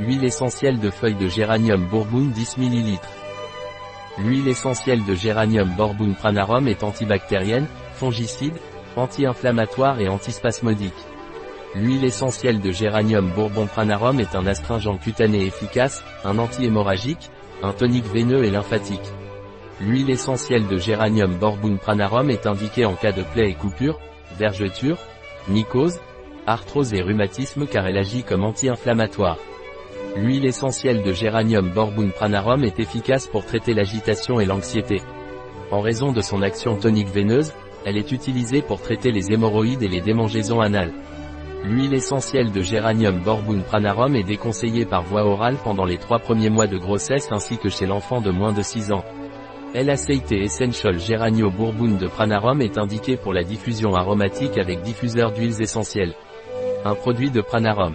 Huile essentielle de feuilles de géranium bourbon 10 ml. L'huile essentielle de géranium bourbon pranarum est antibactérienne, fongicide, anti-inflammatoire et antispasmodique. L'huile essentielle de géranium bourbon pranarum est un astringent cutané efficace, un anti-hémorragique, un tonique veineux et lymphatique. L'huile essentielle de géranium bourbon pranarum est indiquée en cas de plaies et coupures, vergetures, mycose, arthrose et rhumatisme car elle agit comme anti-inflammatoire. L'huile essentielle de géranium bourbon pranarum est efficace pour traiter l'agitation et l'anxiété. En raison de son action tonique veineuse, elle est utilisée pour traiter les hémorroïdes et les démangeaisons anales. L'huile essentielle de géranium bourbon pranarum est déconseillée par voie orale pendant les trois premiers mois de grossesse ainsi que chez l'enfant de moins de 6 ans. L-Aceite Essential Geranio Bourbon de Pranarum est indiqué pour la diffusion aromatique avec diffuseur d'huiles essentielles. Un produit de Pranarum,